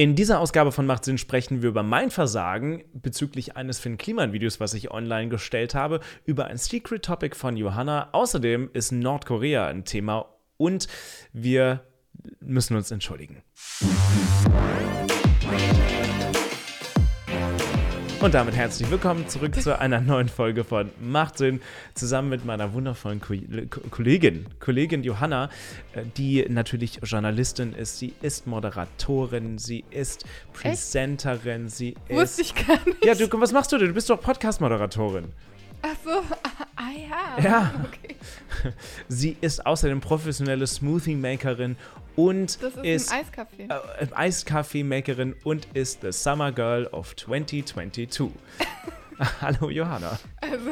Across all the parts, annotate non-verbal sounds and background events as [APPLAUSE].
In dieser Ausgabe von Macht Sinn sprechen wir über mein Versagen bezüglich eines Finn Kliman-Videos, was ich online gestellt habe, über ein Secret Topic von Johanna. Außerdem ist Nordkorea ein Thema und wir müssen uns entschuldigen. Und damit herzlich willkommen zurück zu einer neuen Folge von Macht Sinn, zusammen mit meiner wundervollen Ko Kollegin, Kollegin Johanna, äh, die natürlich Journalistin ist, sie ist Moderatorin, sie ist Presenterin, Echt? sie ist. Wusste ich gar nicht. Ja, du, was machst du denn? Du bist doch Podcast-Moderatorin. Ach so, ah ja. Ja. Okay. [LAUGHS] Sie ist außerdem professionelle Smoothie-Makerin und das ist, ist ein Eiskaffee. Äh, Eiskaffee-Makerin und ist the Summer Girl of 2022. [LAUGHS] Hallo Johanna. Also,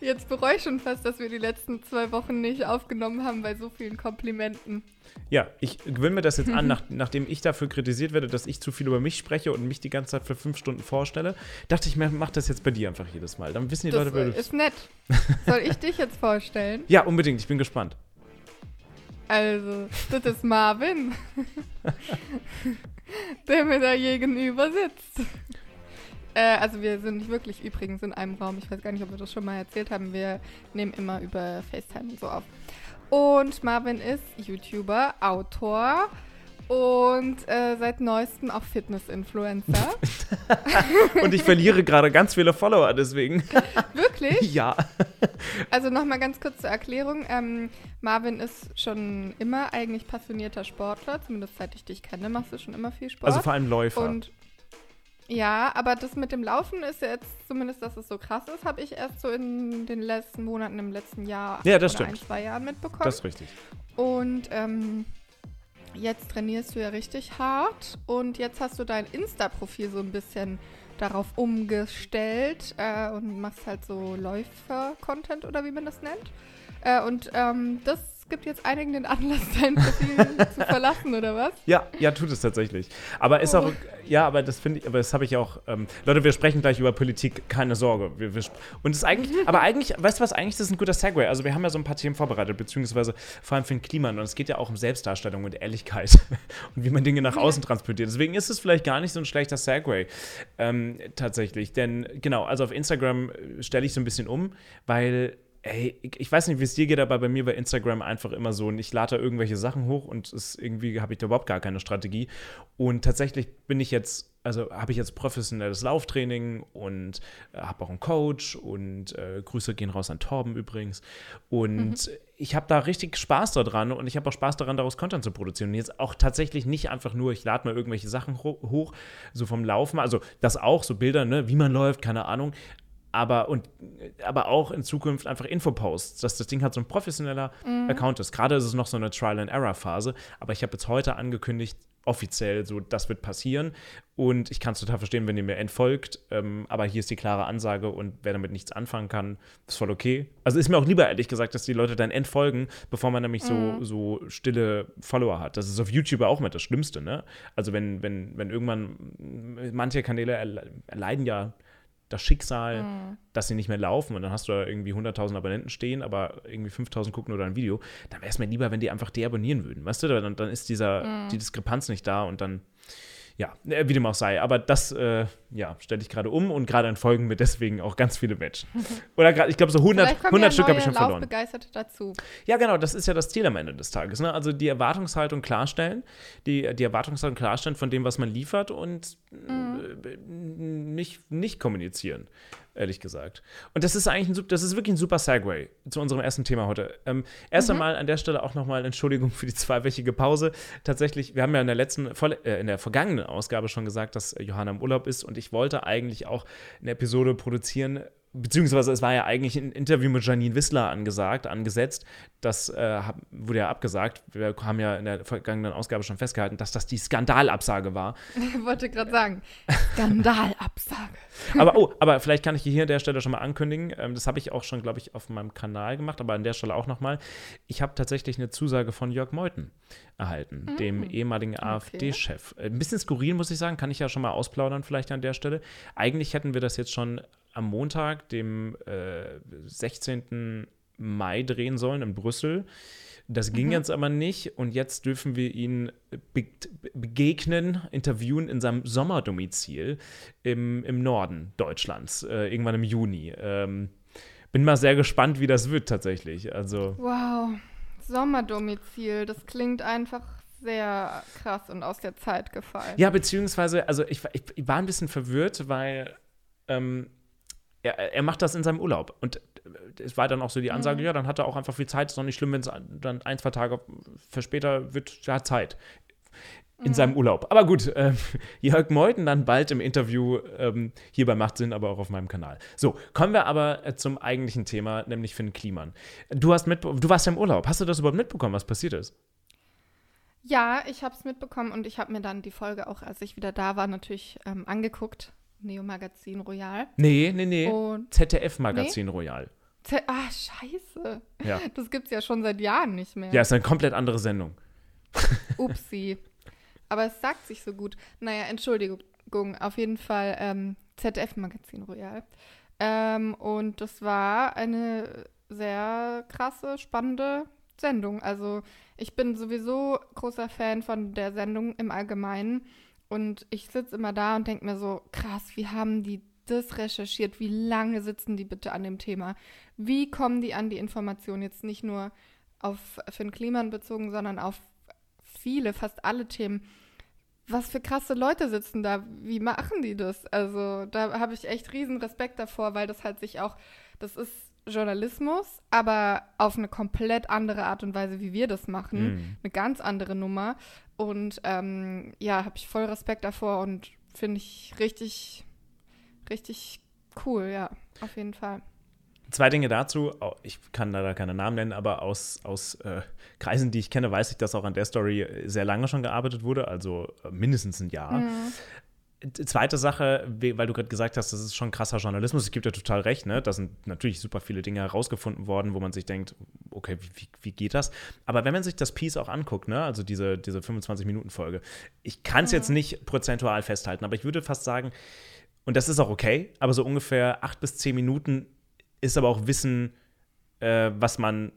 jetzt bereue ich schon fast, dass wir die letzten zwei Wochen nicht aufgenommen haben bei so vielen Komplimenten. Ja, ich gewöhne mir das jetzt an, [LAUGHS] nach, nachdem ich dafür kritisiert werde, dass ich zu viel über mich spreche und mich die ganze Zeit für fünf Stunden vorstelle, dachte ich mach das jetzt bei dir einfach jedes Mal. Dann wissen die das Leute, wer du ist nett. [LAUGHS] Soll ich dich jetzt vorstellen? Ja, unbedingt. Ich bin gespannt. Also, das ist Marvin, [LAUGHS] der mir da gegenüber sitzt. Äh, also wir sind nicht wirklich übrigens in einem Raum. Ich weiß gar nicht, ob wir das schon mal erzählt haben. Wir nehmen immer über FaceTime und so auf. Und Marvin ist YouTuber, Autor und äh, seit neuestem auch Fitness-Influencer. [LAUGHS] und ich verliere gerade ganz viele Follower deswegen. [LAUGHS] Wirklich? Ja. Also nochmal ganz kurz zur Erklärung. Ähm, Marvin ist schon immer eigentlich passionierter Sportler, zumindest seit ich dich kenne, machst du schon immer viel Sport. Also vor allem Läufer. Und ja, aber das mit dem Laufen ist jetzt, zumindest, dass es so krass ist, habe ich erst so in den letzten Monaten, im letzten Jahr ja, das stimmt. ein, zwei Jahren mitbekommen. Das ist richtig. Und ähm, jetzt trainierst du ja richtig hart und jetzt hast du dein Insta-Profil so ein bisschen darauf umgestellt äh, und machst halt so Läufer-Content oder wie man das nennt. Äh, und ähm, das gibt jetzt einigen den Anlass, dein Profil zu [LAUGHS] verlassen, oder was? Ja, ja, tut es tatsächlich. Aber ist oh. auch, ja, aber das finde ich, aber das habe ich auch, ähm, Leute, wir sprechen gleich über Politik, keine Sorge. Wir, wir, und es ist eigentlich, [LAUGHS] aber eigentlich, weißt du was, eigentlich ist das ein guter Segway. Also wir haben ja so ein paar Themen vorbereitet, beziehungsweise vor allem für den Klima. Und es geht ja auch um Selbstdarstellung und Ehrlichkeit [LAUGHS] und wie man Dinge nach außen transportiert. Deswegen ist es vielleicht gar nicht so ein schlechter Segway, ähm, tatsächlich. Denn genau, also auf Instagram stelle ich so ein bisschen um, weil ey, ich weiß nicht, wie es dir geht, aber bei mir bei Instagram einfach immer so, ich lade da irgendwelche Sachen hoch und es irgendwie habe ich da überhaupt gar keine Strategie. Und tatsächlich bin ich jetzt, also habe ich jetzt professionelles Lauftraining und äh, habe auch einen Coach und äh, Grüße gehen raus an Torben übrigens. Und mhm. ich habe da richtig Spaß daran und ich habe auch Spaß daran, daraus Content zu produzieren. Und jetzt auch tatsächlich nicht einfach nur, ich lade mal irgendwelche Sachen ho hoch, so vom Laufen, also das auch, so Bilder, ne, wie man läuft, keine Ahnung, aber, und, aber auch in Zukunft einfach Infoposts, dass das Ding halt so ein professioneller mhm. Account ist. Gerade ist es noch so eine Trial-and-Error-Phase, aber ich habe jetzt heute angekündigt, offiziell, so das wird passieren. Und ich kann es total verstehen, wenn ihr mir entfolgt. Ähm, aber hier ist die klare Ansage und wer damit nichts anfangen kann, ist voll okay. Also ist mir auch lieber, ehrlich gesagt, dass die Leute dann entfolgen, bevor man nämlich mhm. so, so stille Follower hat. Das ist auf YouTube auch immer das Schlimmste, ne? Also wenn, wenn, wenn irgendwann manche Kanäle erleiden ja das Schicksal, mhm. dass sie nicht mehr laufen und dann hast du da irgendwie 100.000 Abonnenten stehen, aber irgendwie 5.000 gucken oder ein Video, dann wäre es mir lieber, wenn die einfach deabonnieren würden, weißt du, dann, dann ist dieser, mhm. die Diskrepanz nicht da und dann ja, äh, wie dem auch sei. Aber das, äh, ja, stelle ich gerade um und gerade entfolgen mir deswegen auch ganz viele Menschen. [LAUGHS] Oder gerade, ich glaube, so 100, 100 ja Stück habe ich schon verloren. Begeisterte dazu. Ja, genau, das ist ja das Ziel am Ende des Tages. Ne? Also die Erwartungshaltung klarstellen, die, die Erwartungshaltung klarstellen von dem, was man liefert und mhm. äh, nicht, nicht kommunizieren ehrlich gesagt. Und das ist eigentlich ein, das ist wirklich ein super Segway zu unserem ersten Thema heute. Ähm, erst mhm. einmal an der Stelle auch nochmal Entschuldigung für die zweiwöchige Pause. Tatsächlich, wir haben ja in der letzten, äh, in der vergangenen Ausgabe schon gesagt, dass Johanna im Urlaub ist und ich wollte eigentlich auch eine Episode produzieren, beziehungsweise es war ja eigentlich ein Interview mit Janine Wissler angesagt, angesetzt. Das äh, wurde ja abgesagt. Wir haben ja in der vergangenen Ausgabe schon festgehalten, dass das die Skandalabsage war. Ich [LAUGHS] wollte gerade sagen, Skandalabsage. aber oh, aber vielleicht kann ich hier an der Stelle schon mal ankündigen. Ähm, das habe ich auch schon, glaube ich, auf meinem Kanal gemacht, aber an der Stelle auch nochmal. Ich habe tatsächlich eine Zusage von Jörg Meuthen erhalten, mhm. dem ehemaligen okay. AfD-Chef. Ein bisschen skurril, muss ich sagen, kann ich ja schon mal ausplaudern, vielleicht an der Stelle. Eigentlich hätten wir das jetzt schon am Montag, dem äh, 16. Mai drehen sollen in Brüssel. Das ging Mhm. jetzt aber nicht und jetzt dürfen wir ihn be begegnen, interviewen in seinem Sommerdomizil im, im Norden Deutschlands, äh, irgendwann im Juni. Ähm, bin mal sehr gespannt, wie das wird tatsächlich. Also, Wow, Sommerdomizil, das klingt einfach sehr krass und aus der Zeit gefallen. ja, beziehungsweise, also ich, ich war ein bisschen verwirrt, weil ähm, er, er macht das in seinem Urlaub. Und äh, es war dann auch so die Ansage, ja, dann hat er auch einfach viel Zeit. Ist doch nicht schlimm, wenn es dann ein, zwei Tage für später wird, er hat Zeit. In seinem Urlaub. Aber gut, ähm, [LAUGHS] Jörg Meuthen dann bald im Interview ähm, hier bei Macht Sinn, aber auch auf meinem Kanal. So, kommen wir aber äh, zum eigentlichen Thema, nämlich Finn Kliman. Du, hast mit, du warst ja im Urlaub. Hast du das überhaupt mitbekommen, was passiert ist? Ja, ich habe es mitbekommen und ich habe mir dann die Folge auch, als ich wieder da war, natürlich ähm, angeguckt. Neo Magazin Royal. Nee, nee, nee. Und ZDF-Magazin Royal. Z ah, scheiße. Ja. [LAUGHS] Das gibt's ja schon seit Jahren nicht mehr. Ja, ist eine komplett andere Sendung. [LAUGHS] Upsi. Aber es sagt sich so gut. Naja, Entschuldigung, auf jeden Fall ähm, ZDF-Magazin Royal. Ähm, und das war eine sehr krasse, spannende Sendung. Also ich bin sowieso großer Fan von der Sendung im Allgemeinen. Und ich sitze immer da und denke mir so, krass, wie haben die das recherchiert? Wie lange sitzen die bitte an dem Thema? Wie kommen die an die Information jetzt nicht nur auf Finn Kliman bezogen, sondern auf viele, fast alle Themen. Was für krasse Leute sitzen da? Wie machen die das? Also, da habe ich echt riesen Respekt davor, weil das halt sich auch, das ist Journalismus, aber auf eine komplett andere Art und Weise, wie wir das machen. Mhm. Eine ganz andere Nummer. Und ähm, ja, habe ich voll Respekt davor und finde ich richtig, richtig cool, ja, auf jeden Fall. Zwei Dinge dazu. Ich kann leider keine Namen nennen, aber aus, aus äh, Kreisen, die ich kenne, weiß ich, dass auch an der Story sehr lange schon gearbeitet wurde, also äh, mindestens ein Jahr. Mhm. Zweite Sache, we- weil du gerade gesagt hast, das ist schon krasser Journalismus. Ich gebe dir total recht, ne? Da sind natürlich super viele Dinge herausgefunden worden, wo man sich denkt, okay, wie, wie, geht das? Aber wenn man sich das Piece auch anguckt, ne? Also diese, diese 25-Minuten-Folge, ich kann es jetzt nicht prozentual festhalten, aber ich würde fast sagen, und das ist auch okay, aber so ungefähr acht bis zehn Minuten ist aber auch Wissen, äh, was man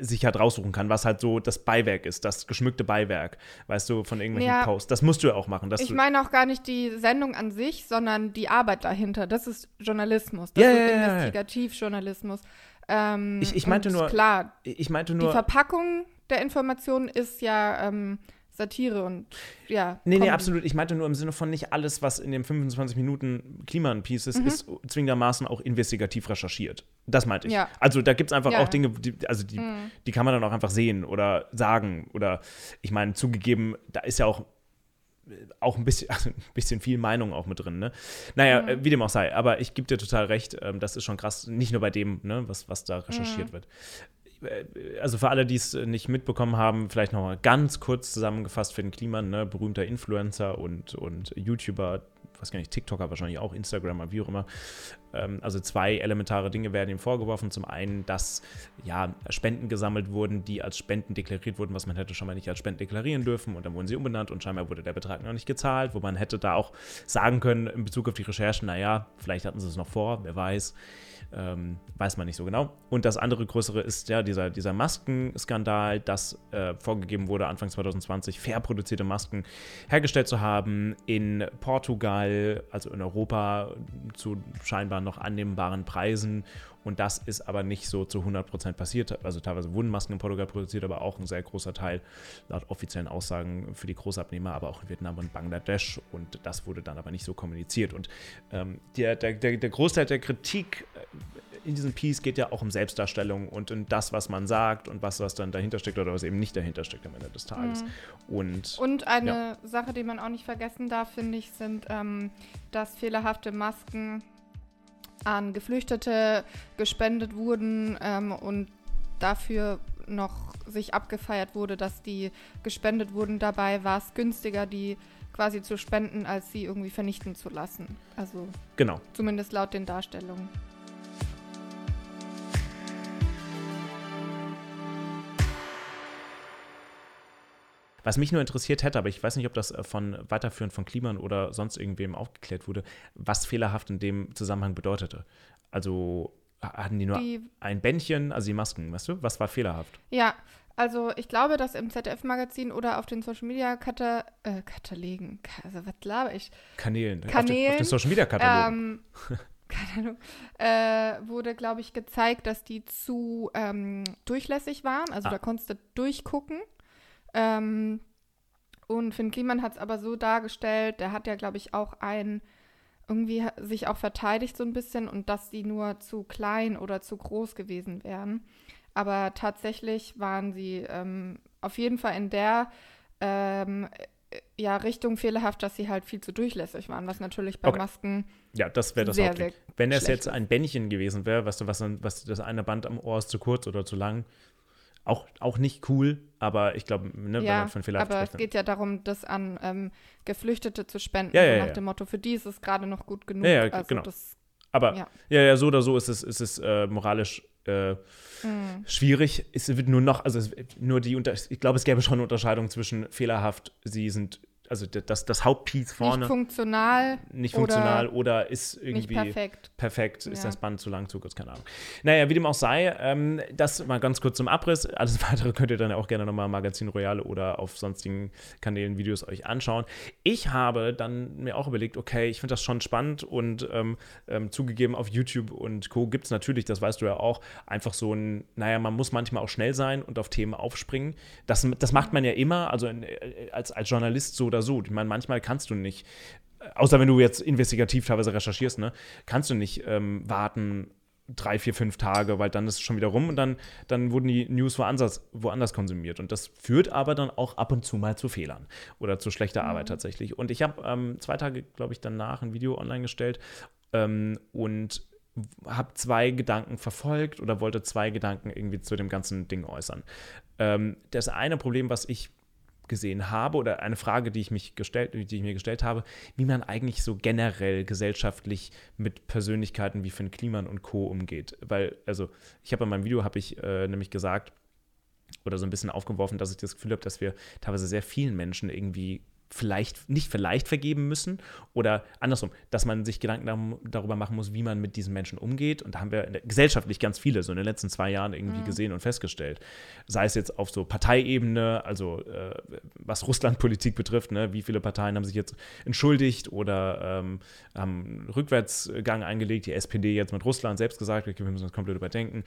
sich halt raussuchen kann, was halt so das Beiwerk ist, das geschmückte Beiwerk, weißt du, von irgendwelchen Ja. Posts. Das musst du ja auch machen. Ich meine auch gar nicht die Sendung an sich, sondern die Arbeit dahinter. Das ist Journalismus. Das Ja, ist ja. Investigativjournalismus. Ähm, Ich- ich meinte nur- Klar, ich meinte die nur. Verpackung der Informationen ist ja ähm, Satire und ja. Nee, nee, Comedy. absolut. Ich meinte nur im Sinne von nicht alles, was in den 25 Minuten Kliman-Piece ist, Mhm. ist zwingendermaßen auch investigativ recherchiert. Das meinte ich. Ja. Also da gibt es einfach Ja, auch. Dinge, die, also die, Mhm. die kann man dann auch einfach sehen oder sagen. Oder ich meine, zugegeben, da ist ja auch äh, auch ein bisschen, [LAUGHS] also ein bisschen viel Meinung auch mit drin, ne? Naja, Mhm. äh, wie dem auch sei. Aber ich gebe dir total recht, ähm, das ist schon krass, nicht nur bei dem, ne, was, was da recherchiert Mhm. wird. Äh, Also für alle, die es äh, nicht mitbekommen haben, vielleicht noch mal ganz kurz zusammengefasst für den Kliman, ne, berühmter Influencer und, und YouTuber, weiß gar nicht, TikToker wahrscheinlich auch, Instagramer, wie auch immer. Ähm, also zwei elementare Dinge werden ihm vorgeworfen. Zum einen, dass ja, Spenden gesammelt wurden, die als Spenden deklariert wurden, was man hätte schon mal nicht als Spenden deklarieren dürfen. Und dann wurden sie umbenannt und scheinbar wurde der Betrag noch nicht gezahlt, wo man hätte da auch sagen können in Bezug auf die Recherchen, naja, vielleicht hatten sie es noch vor, wer weiß. Ähm, weiß man nicht so genau. Und das andere größere ist ja dieser, dieser Maskenskandal, dass äh, vorgegeben wurde, Anfang 2020 fair produzierte Masken hergestellt zu haben in Portugal, also in Europa, zu scheinbar noch annehmbaren Preisen. Und das ist aber nicht so zu 100% passiert. Also teilweise wurden Masken in Portugal produziert, aber auch ein sehr großer Teil laut offiziellen Aussagen für die Großabnehmer, aber auch in Vietnam und Bangladesch. Und das wurde dann aber nicht so kommuniziert. Und ähm, der, der, der, der Großteil der Kritik äh, in diesem Piece geht ja auch um Selbstdarstellung und in das, was man sagt und was, was dann dahinter steckt oder was eben nicht dahinter steckt am Ende des Tages. Und, Und eine Sache, die man auch nicht vergessen darf, finde ich, sind, ähm, dass fehlerhafte Masken an Geflüchtete gespendet wurden ähm, und dafür noch sich abgefeiert wurde, dass die gespendet wurden. Dabei war es günstiger, die quasi zu spenden, als sie irgendwie vernichten zu lassen. Also genau. zumindest laut den Darstellungen. Was mich nur interessiert hätte, aber ich weiß nicht, ob das äh, von Weiterführen von Kliman oder sonst irgendwem aufgeklärt wurde, was fehlerhaft in dem Zusammenhang bedeutete. Also ha- hatten die nur Die ein Bändchen, also die Masken, weißt du? Was war fehlerhaft? Ja, Also ich glaube, dass im ZDF-Magazin oder auf den Social Media Kata äh, Katalogen, also was glaube ich? Kanälen. Kanälen. Auf den, auf den Social Media Katalogen. Ähm, [LAUGHS] keine Ahnung, äh, wurde, glaube ich, gezeigt, dass die zu ähm, durchlässig waren. Also ah. da konntest du durchgucken. Ähm, und Finn Kliman hat es aber so dargestellt, der hat ja, glaube ich, auch ein irgendwie sich auch verteidigt so ein bisschen und dass die nur zu klein oder zu groß gewesen wären. Aber tatsächlich waren sie ähm, auf jeden Fall in der ähm, ja, Richtung fehlerhaft, dass sie halt viel zu durchlässig waren, was natürlich bei okay. Masken. Ja, das wäre das sehr, Hauptding. Wenn es jetzt ein Bändchen gewesen wäre, weißt du, was, was das eine Band am Ohr ist zu kurz oder zu lang, auch, auch nicht cool, aber ich glaube, ne, ja, wenn man von fehlerhaft aber spricht, es geht ja darum, das an ähm, Geflüchtete zu spenden, ja, ja, nach ja. dem Motto, für die ist es gerade noch gut genug. Ja, ja also genau. Das, aber ja. ja, so oder so ist es, ist es äh, moralisch äh, mhm. schwierig. Es wird nur noch, also nur die, ich glaube, es gäbe schon eine Unterscheidung zwischen fehlerhaft, sie sind also das, das Hauptpiece vorne. Nicht funktional. Nicht funktional oder, oder ist irgendwie. Nicht perfekt. Perfekt, ist ja. das Band zu lang, zu kurz, keine Ahnung. Naja, wie dem auch sei, ähm, das mal ganz kurz zum Abriss. Alles [LAUGHS] weitere könnt ihr dann auch gerne nochmal Magazin Royale oder auf sonstigen Kanälen Videos euch anschauen. Ich habe dann mir auch überlegt, okay, ich finde das schon spannend und ähm, ähm, zugegeben auf YouTube und Co. gibt es natürlich, das weißt du ja auch, einfach so ein, naja, man muss manchmal auch schnell sein und auf Themen aufspringen. Das, das macht man ja immer, also in, äh, als, als Journalist so oder oder so. Ich meine, manchmal kannst du nicht, außer wenn du jetzt investigativ teilweise recherchierst, ne, kannst du nicht ähm, warten drei, vier, fünf Tage, weil dann ist es schon wieder rum und dann, dann wurden die News woanders, woanders konsumiert. Und das führt aber dann auch ab und zu mal zu Fehlern oder zu schlechter Arbeit mhm. tatsächlich. Und ich habe ähm, zwei Tage, glaube ich, danach ein Video online gestellt ähm, und habe zwei Gedanken verfolgt oder wollte zwei Gedanken irgendwie zu dem ganzen Ding äußern. Ähm, das eine Problem, was ich gesehen habe oder eine Frage, die ich, mich gestellt, die ich mir gestellt habe, wie man eigentlich so generell gesellschaftlich mit Persönlichkeiten wie Finn Kliman und Co. umgeht. Weil, also, ich habe in meinem Video, habe ich äh, nämlich gesagt, oder so ein bisschen aufgeworfen, dass ich das Gefühl habe, dass wir teilweise sehr vielen Menschen irgendwie vielleicht, nicht vielleicht vergeben müssen oder andersrum, dass man sich Gedanken darüber machen muss, wie man mit diesen Menschen umgeht. Und da haben wir gesellschaftlich ganz viele so in den letzten zwei Jahren irgendwie mhm. gesehen und festgestellt. Sei es jetzt auf so Parteiebene, also äh, was Russlandpolitik betrifft, ne, wie viele Parteien haben sich jetzt entschuldigt oder ähm, haben einen Rückwärtsgang eingelegt, die SPD jetzt mit Russland selbst gesagt, okay, wir müssen das komplett überdenken.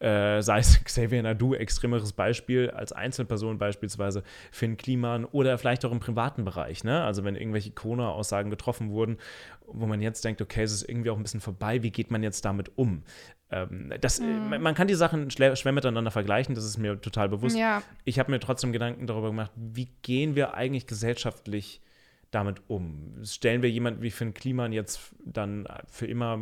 Äh, sei es [LAUGHS] Xavier Nadu, extremeres Beispiel, als Einzelperson beispielsweise Finn Kliman oder vielleicht auch im privaten Bereich, ne? Also wenn irgendwelche Corona-Aussagen getroffen wurden, wo man jetzt denkt, okay, es ist irgendwie auch ein bisschen vorbei, wie geht man jetzt damit um? Ähm, das, mhm. Man kann die Sachen schwer miteinander vergleichen, das ist mir total bewusst. Ja. Ich habe mir trotzdem Gedanken darüber gemacht, wie gehen wir eigentlich gesellschaftlich damit um? Stellen wir jemanden wie Finn Kliman jetzt dann für immer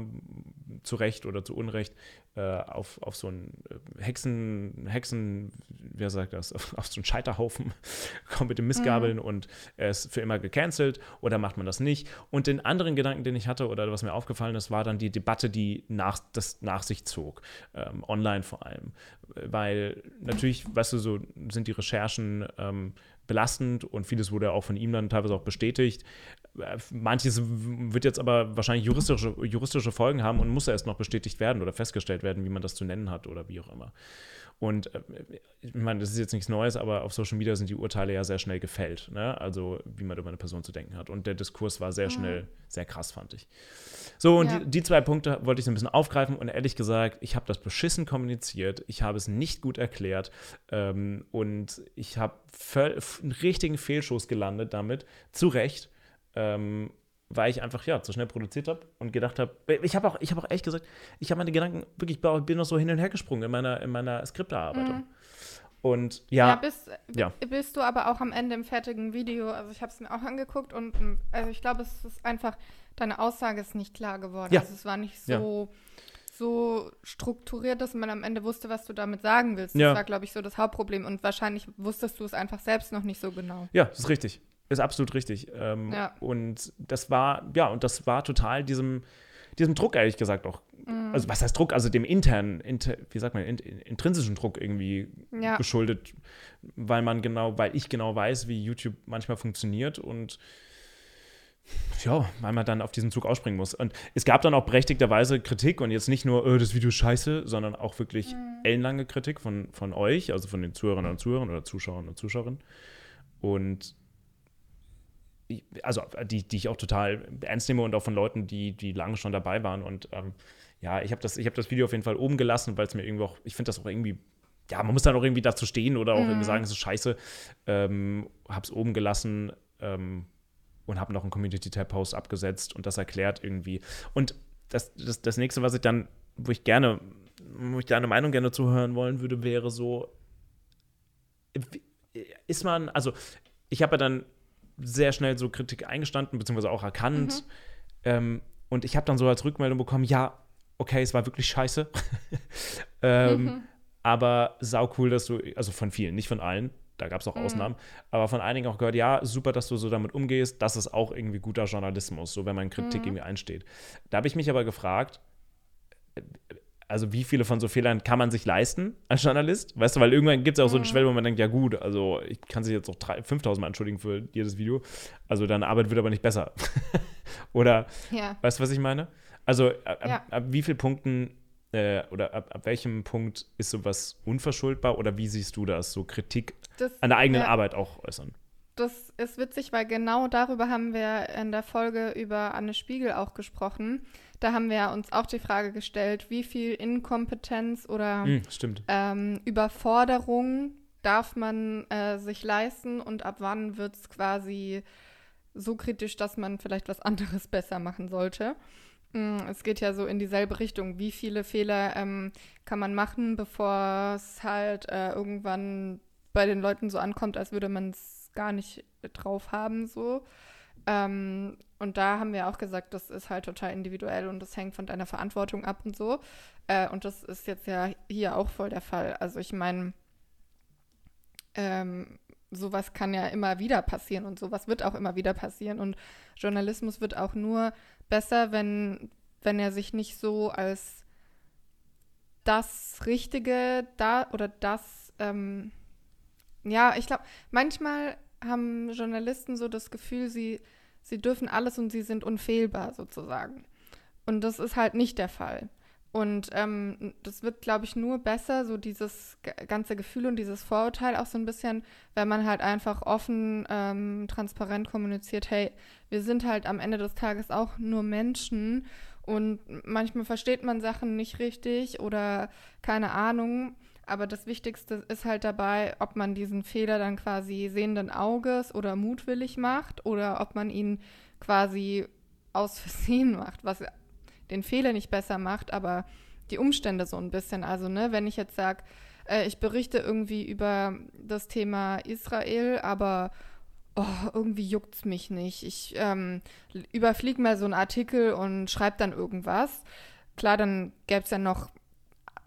zu Recht oder zu Unrecht äh, auf, auf so einen äh, Hexen, Hexen, wer sagt das, auf, auf so einen Scheiterhaufen, [LAUGHS] kommt mit dem Missgabeln mhm. und er ist für immer gecancelt oder macht man das nicht? Und den anderen Gedanken, den ich hatte oder was mir aufgefallen ist, war dann die Debatte, die nach, das nach sich zog, ähm, online vor allem. Weil natürlich, weißt du, so sind die Recherchen ähm, belastend und vieles wurde auch von ihm dann teilweise auch bestätigt. Manches wird jetzt aber wahrscheinlich juristische, juristische Folgen haben und muss erst noch bestätigt werden oder festgestellt werden, wie man das zu nennen hat oder wie auch immer. Und äh, ich meine, das ist jetzt nichts Neues, aber auf Social Media sind die Urteile ja sehr schnell gefällt. Ne? Also, wie man über eine Person zu denken hat. Und der Diskurs war sehr schnell, mhm. sehr krass, fand ich. So, und ja. die, die, zwei Punkte wollte ich so ein bisschen aufgreifen. Und ehrlich gesagt, ich habe das beschissen kommuniziert. Ich habe es nicht gut erklärt. Ähm, und ich habe einen richtigen Fehlschuss gelandet damit. Zu Recht. Ähm, weil ich einfach ja zu schnell produziert habe und gedacht habe, ich habe auch, ich habe auch echt gesagt, ich habe meine Gedanken wirklich, bin noch so hin und her gesprungen in meiner, in meiner Skripterarbeitung. Mhm. Und ja. Ja bist, ja bist, du aber auch am Ende im fertigen Video, also ich habe es mir auch angeguckt und also ich glaube, es ist einfach, deine Aussage ist nicht klar geworden. Ja. Also es war nicht so, ja. so strukturiert, dass man am Ende wusste, was du damit sagen willst. Das war, glaube ich, so das Hauptproblem und wahrscheinlich wusstest du es einfach selbst noch nicht so genau. Ja, das ist richtig. Ist absolut richtig. Ähm, ja. Und das war, ja, und das war total diesem, diesem Druck, ehrlich gesagt, auch. Mhm. Also, was heißt Druck? Also dem internen, inter, wie sagt man, in, intrinsischen Druck irgendwie ja. geschuldet, weil man genau, weil ich genau weiß, wie YouTube manchmal funktioniert und ja, weil man dann auf diesen Zug ausspringen muss. Und es gab dann auch berechtigterweise Kritik und jetzt nicht nur, oh, das Video ist scheiße, sondern auch wirklich mhm. ellenlange Kritik von, von euch, also von den Zuhörern und Zuhörern oder Zuschauern und Zuschauerinnen. Und also die, die ich auch total ernst nehme und auch von Leuten, die, die lange schon dabei waren. Und ähm, ja, ich habe das, hab das Video auf jeden Fall oben gelassen, weil es mir irgendwie auch, ich finde das auch irgendwie, ja, man muss dann auch irgendwie dazu stehen oder auch mhm. irgendwie sagen, es ist scheiße. Ähm, habe es oben gelassen ähm, und habe noch einen Community-Tab-Post abgesetzt und das erklärt irgendwie. Und das, das, das nächste, was ich dann, wo ich gerne, wo ich deine Meinung gerne zuhören wollen würde, wäre so, ist man, also ich habe ja dann sehr schnell so Kritik eingestanden, beziehungsweise auch erkannt. Mhm. Ähm, und ich habe dann so als Rückmeldung bekommen, ja, okay, es war wirklich scheiße. [LAUGHS] ähm, mhm. Aber sau cool, dass du, also von vielen, nicht von allen, da gab es auch mhm. Ausnahmen, aber von einigen auch gehört, ja, super, dass du so damit umgehst, das ist auch irgendwie guter Journalismus, so wenn man Kritik mhm. irgendwie einsteht. Da habe ich mich aber gefragt, also wie viele von so Fehlern kann man sich leisten als Journalist? Weißt du, weil irgendwann gibt es auch so eine mhm. Schwelle, wo man denkt, ja gut, also ich kann sich jetzt noch 5000 Mal entschuldigen für jedes Video, also deine Arbeit wird aber nicht besser. [LAUGHS] oder, ja. weißt du, was ich meine? Also ab, ja. ab wie vielen Punkten äh, oder ab, ab, welchem Punkt ist sowas unverschuldbar oder wie siehst du das, so Kritik das, an der eigenen ja. Arbeit auch äußern? Das ist witzig, weil genau darüber haben wir in der Folge über Anne Spiegel auch gesprochen da haben wir uns auch die Frage gestellt, wie viel Inkompetenz oder mm, ähm, Überforderung darf man äh, sich leisten und ab wann wird es quasi so kritisch, dass man vielleicht was anderes [LAUGHS] besser machen sollte. Mm, es geht ja so in dieselbe Richtung. Wie viele Fehler ähm, kann man machen, bevor es halt äh, irgendwann bei den Leuten so ankommt, als würde man es gar nicht drauf haben, so. Ähm, und da haben wir auch gesagt, das ist halt total individuell und das hängt von deiner Verantwortung ab und so. Äh, und das ist jetzt ja hier auch voll der Fall. Also ich meine, ähm, sowas kann ja immer wieder passieren und sowas wird auch immer wieder passieren. Und Journalismus wird auch nur besser, wenn, wenn er sich nicht so als das Richtige da oder das, ähm, ja, ich glaube, manchmal haben Journalisten so das Gefühl, sie, sie dürfen alles und sie sind unfehlbar sozusagen. Und das ist halt nicht der Fall. Und ähm, das wird, glaube ich, nur besser, so dieses ganze Gefühl und dieses Vorurteil auch so ein bisschen, wenn man halt einfach offen, ähm, transparent kommuniziert, hey, wir sind halt am Ende des Tages auch nur Menschen und manchmal versteht man Sachen nicht richtig oder keine Ahnung. Aber das Wichtigste ist halt dabei, ob man diesen Fehler dann quasi sehenden Auges oder mutwillig macht oder ob man ihn quasi aus Versehen macht, was den Fehler nicht besser macht, aber die Umstände so ein bisschen. Also, ne, wenn ich jetzt sage, äh, ich berichte irgendwie über das Thema Israel, aber oh, irgendwie juckt es mich nicht. Ich ähm, überfliege mal so einen Artikel und schreibe dann irgendwas. Klar, dann gäbe es ja noch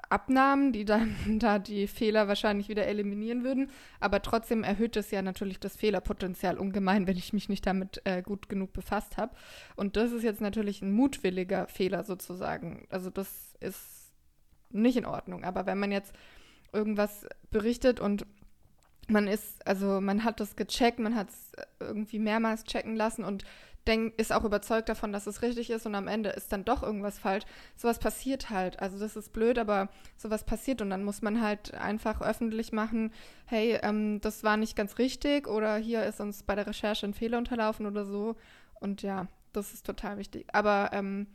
Abnahmen, die dann [LAUGHS] da die Fehler wahrscheinlich wieder eliminieren würden. Aber trotzdem erhöht es ja natürlich das Fehlerpotenzial ungemein, wenn ich mich nicht damit äh, gut genug befasst habe. Und das ist jetzt natürlich ein mutwilliger Fehler sozusagen. Also das ist nicht in Ordnung. Aber wenn man jetzt irgendwas berichtet und man ist, also man hat das gecheckt, man hat es irgendwie mehrmals checken lassen und denk, ist auch überzeugt davon, dass es richtig ist und am Ende ist dann doch irgendwas falsch. Sowas passiert halt. Also das ist blöd, aber sowas passiert und dann muss man halt einfach öffentlich machen, hey, ähm, das war nicht ganz richtig oder hier ist uns bei der Recherche ein Fehler unterlaufen oder so. Und ja, das ist total wichtig. Aber ähm,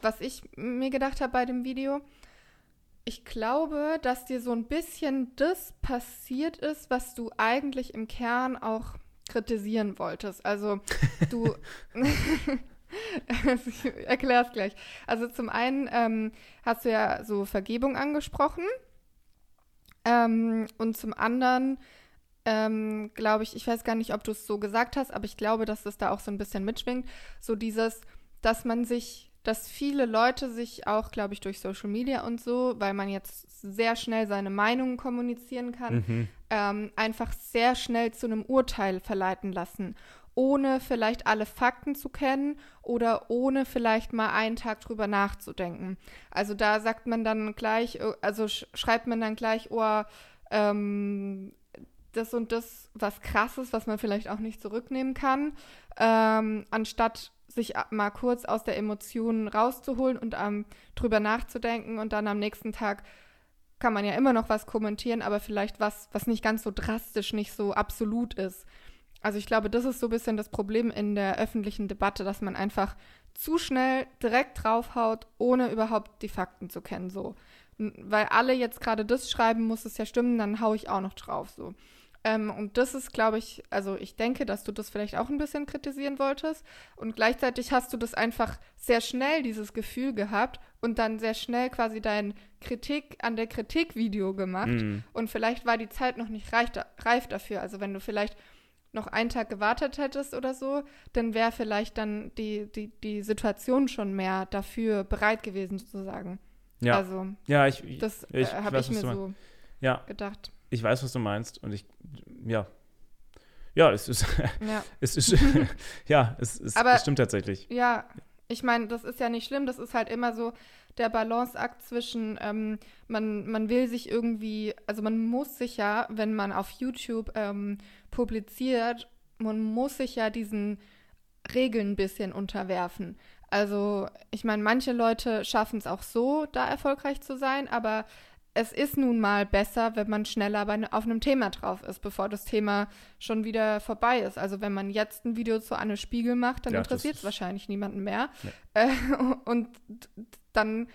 was ich mir gedacht habe bei dem Video, ich glaube, dass dir so ein bisschen das passiert ist, was du eigentlich im Kern auch kritisieren wolltest. Also [LAUGHS] du, [LAUGHS] ich erkläre es gleich. Also zum einen ähm, hast du ja so Vergebung angesprochen ähm, und zum anderen ähm, glaube ich, ich weiß gar nicht, ob du es so gesagt hast, aber ich glaube, dass das da auch so ein bisschen mitschwingt. So dieses, dass man sich dass viele Leute sich auch, glaube ich, durch Social Media und so, weil man jetzt sehr schnell seine Meinungen kommunizieren kann, mhm. ähm, einfach sehr schnell zu einem Urteil verleiten lassen, ohne vielleicht alle Fakten zu kennen oder ohne vielleicht mal einen Tag drüber nachzudenken. Also da sagt man dann gleich, äh, also sch schreibt man dann gleich, oh, ähm, das und das was krasses, was man vielleicht auch nicht zurücknehmen kann, ähm, anstatt sich mal kurz aus der Emotion rauszuholen und ähm, drüber nachzudenken und dann am nächsten Tag kann man ja immer noch was kommentieren, aber vielleicht was, was nicht ganz so drastisch, nicht so absolut ist. Also ich glaube, das ist so ein bisschen das Problem in der öffentlichen Debatte, dass man einfach zu schnell direkt draufhaut, ohne überhaupt die Fakten zu kennen. So. Weil alle jetzt gerade das schreiben, muss es ja stimmen, dann haue ich auch noch drauf. So. Ähm, und das ist, glaube ich, also ich denke, dass du das vielleicht auch ein bisschen kritisieren wolltest. Und gleichzeitig hast du das einfach sehr schnell, dieses Gefühl gehabt und dann sehr schnell quasi dein Kritik an der Kritik-Video gemacht. Mhm. Und vielleicht war die Zeit noch nicht reif, reif dafür. Also wenn du vielleicht noch einen Tag gewartet hättest oder so, dann wäre vielleicht dann die, die, die Situation schon mehr dafür bereit gewesen, sozusagen. Ja. Also, ja, ich, das äh, habe ich mir so ja. gedacht. Ich weiß, was du meinst und ich, ja. Ja, es ist, [LAUGHS] ja. es ist, [LAUGHS] [LAUGHS] ja, es, es, Aber, es stimmt tatsächlich. Ja, ich meine, das ist ja nicht schlimm, das ist halt immer so der Balanceakt zwischen, ähm, man, man will sich irgendwie, also man muss sich ja, wenn man auf YouTube ähm, publiziert, man muss sich ja diesen Regeln ein bisschen unterwerfen. Also, ich meine, manche Leute schaffen es auch so, da erfolgreich zu sein, aber es ist nun mal besser, wenn man schneller bei, auf einem Thema drauf ist, bevor das Thema schon wieder vorbei ist. Also wenn man jetzt ein Video zu Anne Spiegel macht, dann ja, interessiert es wahrscheinlich niemanden mehr. Nee. Äh, [LAUGHS] und dann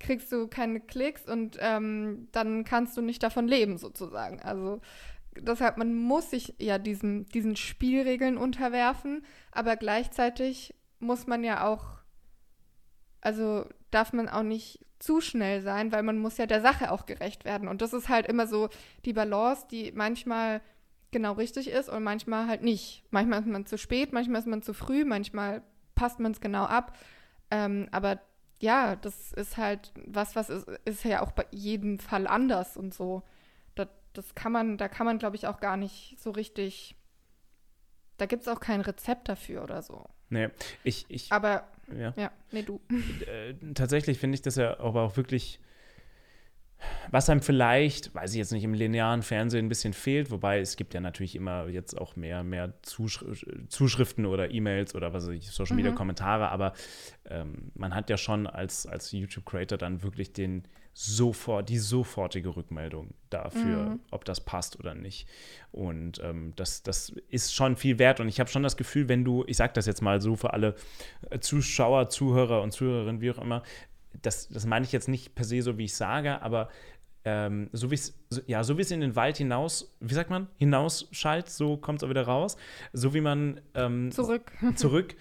kriegst du keine Klicks und ähm, dann kannst du nicht davon leben, sozusagen. Also deshalb, man muss sich ja diesen, diesen Spielregeln unterwerfen, aber gleichzeitig muss man ja auch, also darf man auch nicht zu schnell sein, weil man muss ja der Sache auch gerecht werden. Und das ist halt immer so die Balance, die manchmal genau richtig ist und manchmal halt nicht. Manchmal ist man zu spät, manchmal ist man zu früh, manchmal passt man es genau ab. Ähm, aber ja, das ist halt was, was ist, ist ja auch bei jedem Fall anders und so. Das, das kann man, da kann man, glaube ich, auch gar nicht so richtig. Da gibt es auch kein Rezept dafür oder so. Nee, ich. ich aber ja. Ja, nee, du. Äh, tatsächlich finde ich das ja aber auch wirklich, was einem vielleicht, weiß ich jetzt nicht, im linearen Fernsehen ein bisschen fehlt, wobei es gibt ja natürlich immer jetzt auch mehr, mehr Zuschri Zuschriften oder E-Mails oder was weiß ich, Social Media mhm. Kommentare, aber ähm, man hat ja schon als, als YouTube-Creator dann wirklich den sofort, die sofortige Rückmeldung dafür, mhm. ob das passt oder nicht. Und ähm, das, das ist schon viel wert. Und ich habe schon das Gefühl, wenn du, ich sage das jetzt mal so für alle äh, Zuschauer, Zuhörer und Zuhörerinnen, wie auch immer, das, das meine ich jetzt nicht per se so, wie ich sage, aber ähm, so wie es ja, so wie es in den Wald hinaus, wie sagt man, hinausschallt, so kommt es auch wieder raus. So wie man ähm, zurück. [LAUGHS] zurück,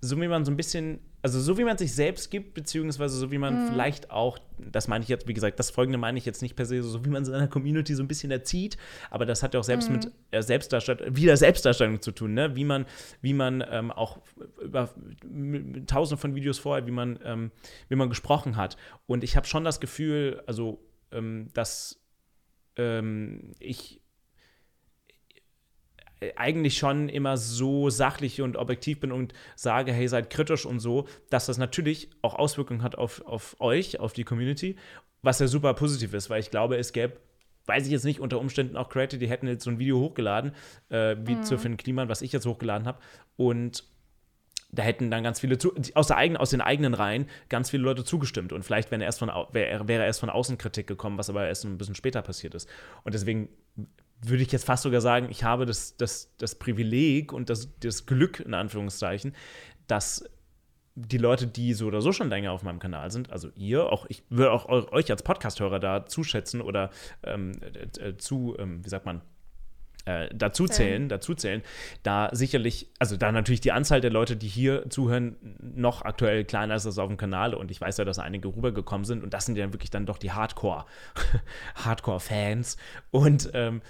so wie man so ein bisschen also so wie man sich selbst gibt, beziehungsweise so wie man mhm. vielleicht auch, das meine ich jetzt, wie gesagt, das folgende meine ich jetzt nicht per se, so wie man seiner Community so ein bisschen erzieht, aber das hat ja auch selbst mhm. mit äh, Selbstdarstellung, wieder Selbstdarstellung zu tun, ne? Wie man, wie man ähm, auch über tausende von Videos vorher, wie man, ähm, wie man gesprochen hat. Und ich habe schon das Gefühl, also, ähm, dass ähm, ich eigentlich schon immer so sachlich und objektiv bin und sage, hey, seid kritisch und so, dass das natürlich auch Auswirkungen hat auf, auf euch, auf die Community, was ja super positiv ist, weil ich glaube, es gäbe weiß ich jetzt nicht, unter Umständen auch Creator, die hätten jetzt so ein Video hochgeladen, äh, wie mhm. zu Finn Kliman, was ich jetzt hochgeladen habe. Und da hätten dann ganz viele, zu, aus, der eigenen, aus den eigenen Reihen, ganz viele Leute zugestimmt. Und vielleicht wäre erst, von, wär, wäre erst von außen Kritik gekommen, was aber erst ein bisschen später passiert ist. Und deswegen würde ich jetzt fast sogar sagen, ich habe das, das, das Privileg und das, das Glück, in Anführungszeichen, dass die Leute, die so oder so schon länger auf meinem Kanal sind, also ihr, auch ich würde auch euch als Podcast-Hörer da zuschätzen oder ähm, äh, zu, ähm, wie sagt man, äh, dazu zählen, dazu zählen, da sicherlich, also da natürlich die Anzahl der Leute, die hier zuhören, noch aktuell kleiner ist als auf dem Kanal und ich weiß ja, dass einige rübergekommen sind und das sind ja wirklich dann doch die Hardcore, [LAUGHS] Hardcore-Fans und ähm,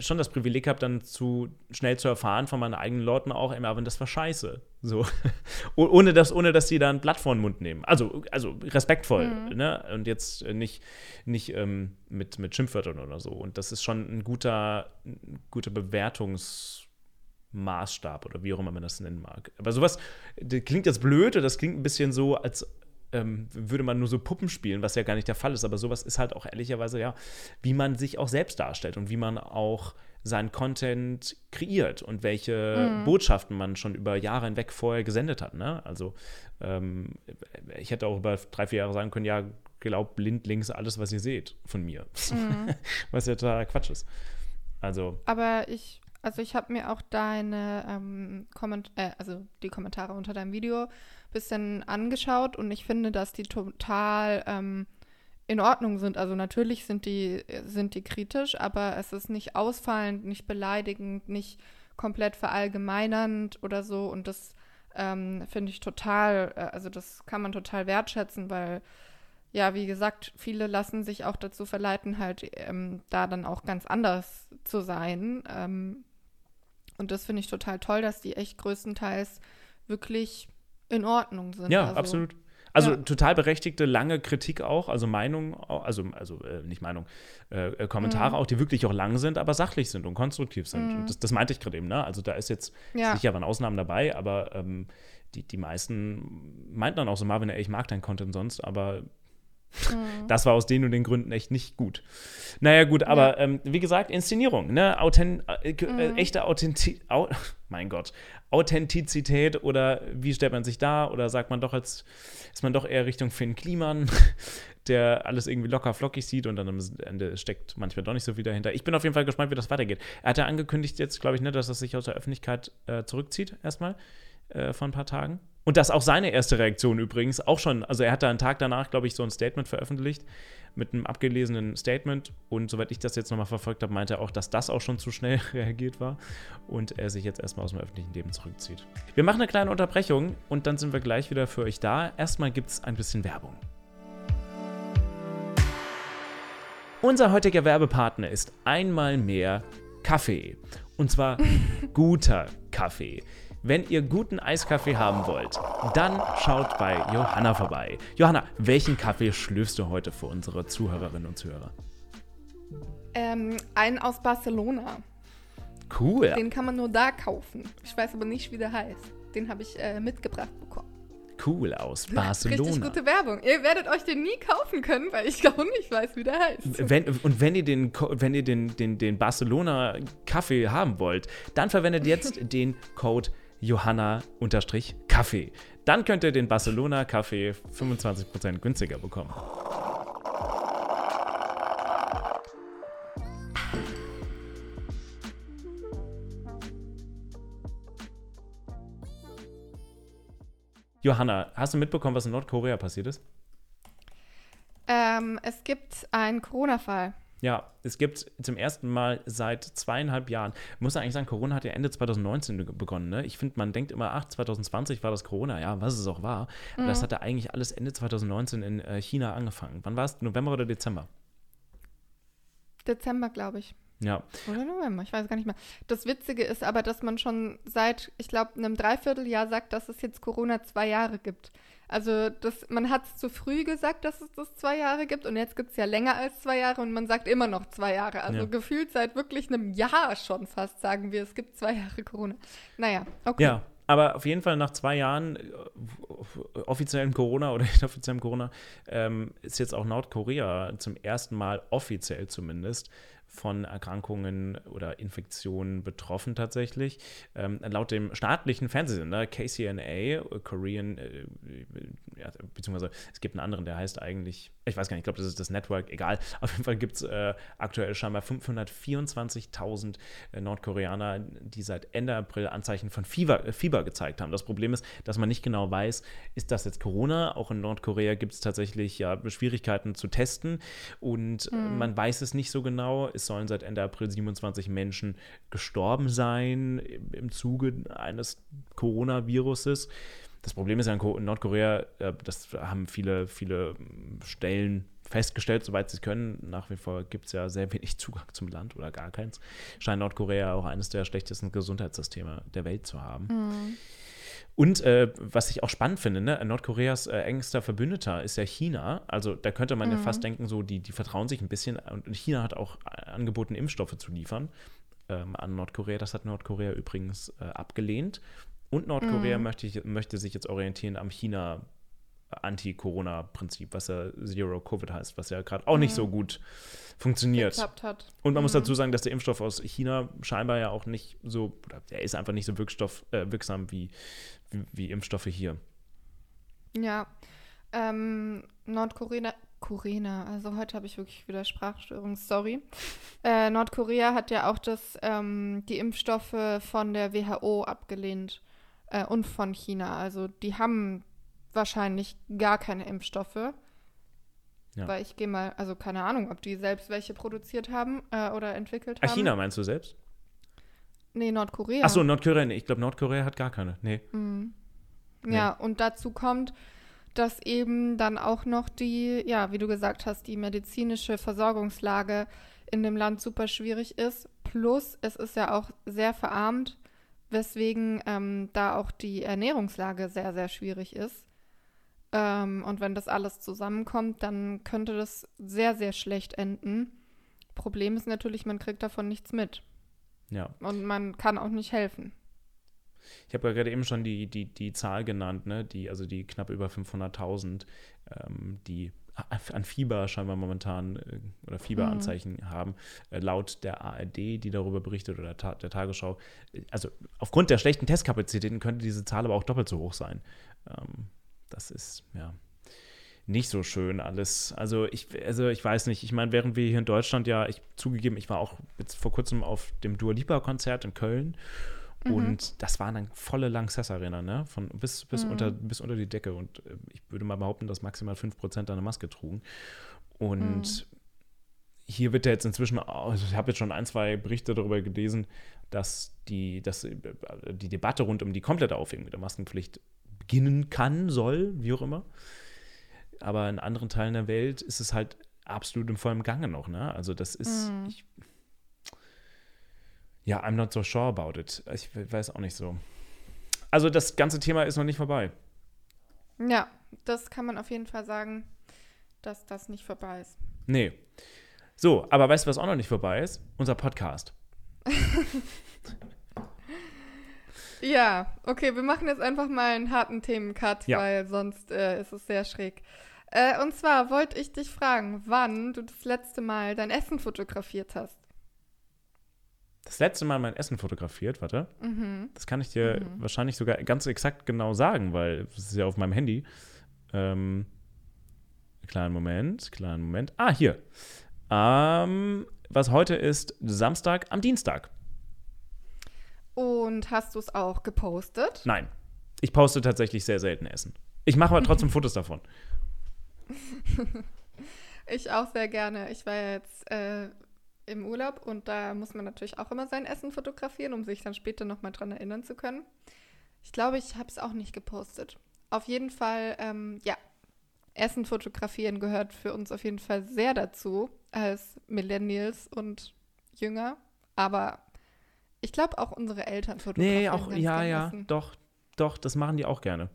schon das Privileg habe, dann zu schnell zu erfahren von meinen eigenen Leuten auch, ey, Marvin, das war scheiße. So. [LAUGHS] ohne, dass, ohne dass die da ein Blatt vor den Mund nehmen. Also, also respektvoll, mhm. ne? Und jetzt nicht, nicht ähm, mit, mit Schimpfwörtern oder so. Und das ist schon ein guter, ein guter Bewertungsmaßstab oder wie auch immer man das nennen mag. Aber sowas, das klingt jetzt blöd oder das klingt ein bisschen so, als ähm, würde man nur so Puppen spielen, was ja gar nicht der Fall ist. Aber sowas ist halt auch ehrlicherweise ja, wie man sich auch selbst darstellt und wie man auch seinen Content kreiert und welche mhm. Botschaften man schon über Jahre hinweg vorher gesendet hat. Ne? Also ähm, ich hätte auch über drei, vier Jahre sagen können, ja, glaubt blind links alles, was ihr seht von mir. Mhm. [LAUGHS] was ja total Quatsch ist. Also. Aber ich, also ich habe mir auch deine ähm, Komment äh, also die Kommentare unter deinem Video bisschen angeschaut und ich finde, dass die total ähm, in Ordnung sind. Also natürlich sind die, sind die kritisch, aber es ist nicht ausfallend, nicht beleidigend, nicht komplett verallgemeinernd oder so. Und das ähm, finde ich total, äh, also das kann man total wertschätzen, weil ja, wie gesagt, viele lassen sich auch dazu verleiten, halt ähm, da dann auch ganz anders zu sein. Ähm, und das finde ich total toll, dass die echt größtenteils wirklich in Ordnung sind. Ja, also, absolut. Also ja. total berechtigte, lange Kritik auch, also Meinung, also, also äh, nicht Meinung, äh, äh, Kommentare mhm. auch, die wirklich auch lang sind, aber sachlich sind und konstruktiv sind. Mhm. Und das, das, meinte ich gerade eben, ne? Also da ist jetzt ja. sicher waren Ausnahmen dabei, aber ähm, die, die meisten meinten dann auch so, Marvin, ey, ich mag dein Content sonst, aber Mhm. Das war aus den und den Gründen echt nicht gut. Naja, gut, aber ja. ähm, wie gesagt, Inszenierung, ne? Authent äh, äh, mhm. echte Authentizität, Au [LAUGHS] mein Gott, Authentizität oder wie stellt man sich da? Oder sagt man doch als, ist man doch eher Richtung Finn Kliman, [LAUGHS] der alles irgendwie locker flockig sieht und dann am Ende steckt manchmal doch nicht so viel dahinter. Ich bin auf jeden Fall gespannt, wie das weitergeht. Er hat ja angekündigt jetzt, glaube ich, ne, dass er sich aus der Öffentlichkeit äh, zurückzieht, erstmal äh, vor ein paar Tagen. Und das auch seine erste Reaktion übrigens, auch schon, also er hat da einen Tag danach, glaube ich, so ein Statement veröffentlicht mit einem abgelesenen Statement. Und soweit ich das jetzt nochmal verfolgt habe, meinte er auch, dass das auch schon zu schnell [LAUGHS] reagiert war und er sich jetzt erstmal aus dem öffentlichen Leben zurückzieht. Wir machen eine kleine Unterbrechung und dann sind wir gleich wieder für euch da. Erstmal gibt es ein bisschen Werbung. Unser heutiger Werbepartner ist einmal mehr Kaffee. Und zwar [LAUGHS] guter Kaffee. Wenn ihr guten Eiskaffee haben wollt, dann schaut bei Johanna vorbei. Johanna, welchen Kaffee schlürfst du heute für unsere Zuhörerinnen und Zuhörer? Ähm, einen aus Barcelona. Cool. Den kann man nur da kaufen. Ich weiß aber nicht, wie der heißt. Den habe ich äh, mitgebracht bekommen. Cool aus [LAUGHS] Barcelona. Richtig gute Werbung. Ihr werdet euch den nie kaufen können, weil ich [LAUGHS] auch nicht weiß, wie der heißt. Wenn, und wenn ihr den, wenn ihr den, den, den Barcelona Kaffee haben wollt, dann verwendet jetzt [LAUGHS] den Code Johanna-Kaffee. Dann könnt ihr den Barcelona-Kaffee 25% günstiger bekommen. Johanna, hast du mitbekommen, was in Nordkorea passiert ist? Ähm, es gibt einen Corona-Fall. Ja, es gibt zum ersten Mal seit zweieinhalb Jahren, ich muss eigentlich sagen, Corona hat ja Ende 2019 begonnen. Ne? Ich finde, man denkt immer, ach, 2020 war das Corona, ja, was es auch war. Mhm. Aber das hatte eigentlich alles Ende 2019 in äh, China angefangen. Wann war es? November oder Dezember? Dezember, glaube ich. Ja. Oder November, ich weiß gar nicht mehr. Das Witzige ist aber, dass man schon seit, ich glaube, einem Dreivierteljahr sagt, dass es jetzt Corona zwei Jahre gibt. Also das, man hat es zu früh gesagt, dass es das zwei Jahre gibt und jetzt gibt es ja länger als zwei Jahre und man sagt immer noch zwei Jahre. Also ja. gefühlt seit wirklich einem Jahr schon fast sagen wir, es gibt zwei Jahre Corona. Naja, okay. Ja, aber auf jeden Fall nach zwei Jahren äh, offiziellen Corona oder [LAUGHS] inoffiziellem Corona ähm, ist jetzt auch Nordkorea zum ersten Mal offiziell zumindest von Erkrankungen oder Infektionen betroffen tatsächlich. Ähm, laut dem staatlichen Fernsehsender KCNA, Korean, äh, ja, beziehungsweise es gibt einen anderen, der heißt eigentlich, ich weiß gar nicht, ich glaube, das ist das Network, egal. [LAUGHS] Auf jeden Fall gibt es äh, aktuell scheinbar 524.000 äh, Nordkoreaner, die seit Ende April Anzeichen von Fieber, äh, Fieber gezeigt haben. Das Problem ist, dass man nicht genau weiß, ist das jetzt Corona? Auch in Nordkorea gibt es tatsächlich ja Schwierigkeiten zu testen und mhm. man weiß es nicht so genau es sollen seit Ende April 27 Menschen gestorben sein im Zuge eines Coronaviruses. Das Problem ist ja in Nordkorea, äh, das haben viele, viele Stellen festgestellt, soweit sie können. Nach wie vor gibt es ja sehr wenig Zugang zum Land oder gar keins. Scheint Nordkorea auch eines der schlechtesten Gesundheitssysteme der Welt zu haben. Mhm. Und äh, was ich auch spannend finde, ne, Nordkoreas äh, engster Verbündeter ist ja China. Also da könnte man mhm. ja fast denken, so die, die vertrauen sich ein bisschen. Und China hat auch äh, angeboten, Impfstoffe zu liefern ähm, an Nordkorea. Das hat Nordkorea übrigens äh, abgelehnt. Und Nordkorea mhm. möchte, möchte sich jetzt orientieren am China, Anti-Corona-Prinzip, was ja Zero Covid heißt, was ja gerade auch nicht so gut funktioniert. geklappt hat. Und man muss Mhm. dazu sagen, dass der Impfstoff aus China scheinbar ja auch nicht so, oder der ist einfach nicht so wirkstoff, äh, wirksam wie, wie, wie Impfstoffe hier. Ja. Ähm, Nordkorea, Korea, also heute habe ich wirklich wieder Sprachstörung, sorry. Äh, Nordkorea hat ja auch das, ähm, die Impfstoffe von der WHO abgelehnt äh, und von China. Also die haben wahrscheinlich gar keine Impfstoffe. Ja. Weil ich gehe mal, also keine Ahnung, ob die selbst welche produziert haben äh, oder entwickelt haben. China meinst du selbst? Nee, Nordkorea. Ach so, Nordkorea, nee, ich glaube, Nordkorea hat gar keine. Nee. Nee. Ja, und dazu kommt, dass eben dann auch noch die, ja, wie du gesagt hast, die medizinische Versorgungslage in dem Land super schwierig ist. Plus, es ist ja auch sehr verarmt, weswegen ähm, da auch die Ernährungslage sehr, sehr schwierig ist. Ähm, und wenn das alles zusammenkommt, dann könnte das sehr, sehr schlecht enden. Problem ist natürlich, man kriegt davon nichts mit. Ja. Und man kann auch nicht helfen. Ich habe ja gerade eben schon die, die, die Zahl genannt, ne? die, also die knapp über 500.000, ähm, die an Fieber scheinbar momentan äh, oder Fieberanzeichen haben, äh, laut der ARD, die darüber berichtet, oder Ta der Tagesschau. Äh, Also aufgrund der schlechten Testkapazitäten könnte diese Zahl aber auch doppelt so hoch sein. Ähm, das ist, ja, nicht so schön alles. Also ich, also ich weiß nicht, ich meine, während wir hier in Deutschland ja, ich zugegeben, ich war auch jetzt vor kurzem auf dem Dua Lipa-Konzert in Köln und das waren dann volle Lanxess Arena, ne? Von bis, bis, Mhm. unter, bis unter die Decke. Und äh, ich würde mal behaupten, dass maximal 5% eine Maske trugen. Und hier wird ja jetzt inzwischen, also ich habe jetzt schon ein, zwei Berichte darüber gelesen, dass die, dass äh, die Debatte rund um die komplette Aufhebung der Maskenpflicht beginnen kann, soll, wie auch immer. Aber in anderen Teilen der Welt ist es halt absolut im vollen Gange noch, ne? Also das ist, Mhm. ich, ja, I'm not so sure about it. Ich weiß auch nicht so. Also das ganze Thema ist noch nicht vorbei. Ja, das kann man auf jeden Fall sagen, dass das nicht vorbei ist. Nee. So, aber weißt du, was auch noch nicht vorbei ist? Unser Podcast. [LAUGHS] Ja, okay, wir machen jetzt einfach mal einen harten Themencut, Ja. weil sonst äh, ist es sehr schräg. Äh, und zwar wollte ich dich fragen, wann du das letzte Mal dein Essen fotografiert hast. Das letzte Mal mein Essen fotografiert, warte. Mhm. Das kann ich dir wahrscheinlich sogar ganz exakt genau sagen, weil es ist ja auf meinem Handy. Ähm, kleinen Moment, kleinen Moment. Ah, hier. Ähm, was heute ist Samstag am Dienstag. Und hast du es auch gepostet? Nein. Ich poste tatsächlich sehr selten Essen. Ich mache aber trotzdem [LAUGHS] Fotos davon. [LAUGHS] Ich auch sehr gerne. Ich war ja jetzt äh, im Urlaub und da muss man natürlich auch immer sein Essen fotografieren, um sich dann später nochmal dran erinnern zu können. Ich glaube, ich habe es auch nicht gepostet. Auf jeden Fall, ähm, ja, Essen fotografieren gehört für uns auf jeden Fall sehr dazu als Millennials und Jünger. Aber ich glaube auch unsere Eltern fotografieren. Nee, auch, ja, ja, Essen. doch, doch, das machen die auch gerne.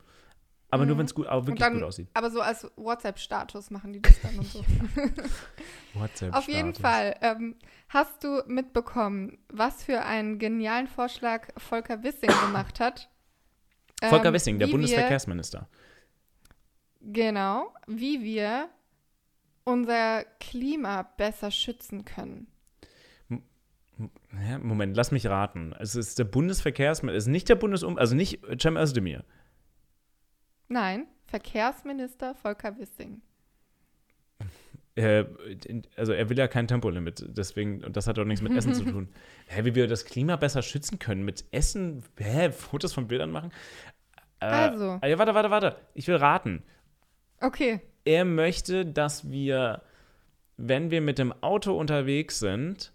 Aber nur, Mhm. wenn es gut, aber wirklich dann, gut aussieht. Aber so als WhatsApp-Status machen die das dann und so. [LAUGHS] WhatsApp Auf jeden. Fall. Ähm, hast du mitbekommen, was für einen genialen Vorschlag Volker Wissing gemacht hat? [COUGHS] Volker Ähm, Wissing, der Bundesverkehrsminister. Wir, genau, wie wir unser Klima besser schützen können. Hä? Moment, lass mich raten. Es ist der Bundesverkehrsminister, es ist nicht der Bundesum, also nicht Cem Özdemir. Nein, Verkehrsminister Volker Wissing. [LAUGHS] Äh, also er will ja kein Tempolimit, deswegen, und das hat auch nichts mit Essen zu [LAUGHS] tun. Hä, wie wir das Klima besser schützen können? Mit Essen? Hä, Fotos von Bildern machen? Äh, Also. Ja, warte, warte, warte. Ich will raten. Okay. Er möchte, dass wir, wenn wir mit dem Auto unterwegs sind,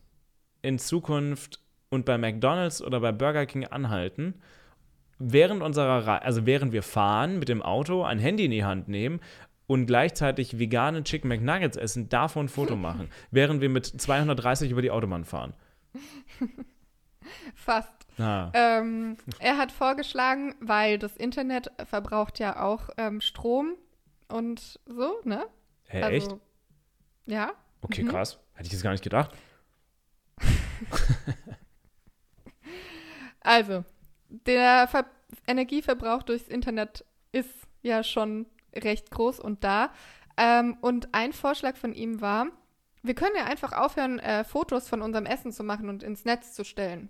in Zukunft und bei McDonald's oder bei Burger King anhalten, während unserer Reise, also während wir fahren, mit dem Auto ein Handy in die Hand nehmen und gleichzeitig vegane Chicken McNuggets essen, davon ein Foto [LAUGHS] machen, während wir mit 230 über die Autobahn fahren. [LAUGHS] Fast. Ah, Ähm, er hat vorgeschlagen, weil das Internet verbraucht ja auch ähm, Strom und so, ne? hä, Also, echt? Ja. Okay, mhm. krass. Hätte ich jetzt gar nicht gedacht. [LAUGHS] Also, der Ver Energieverbrauch durchs Internet ist ja schon recht groß und da. Ähm, und ein Vorschlag von ihm war, wir können ja einfach aufhören, äh, Fotos von unserem Essen zu machen und ins Netz zu stellen.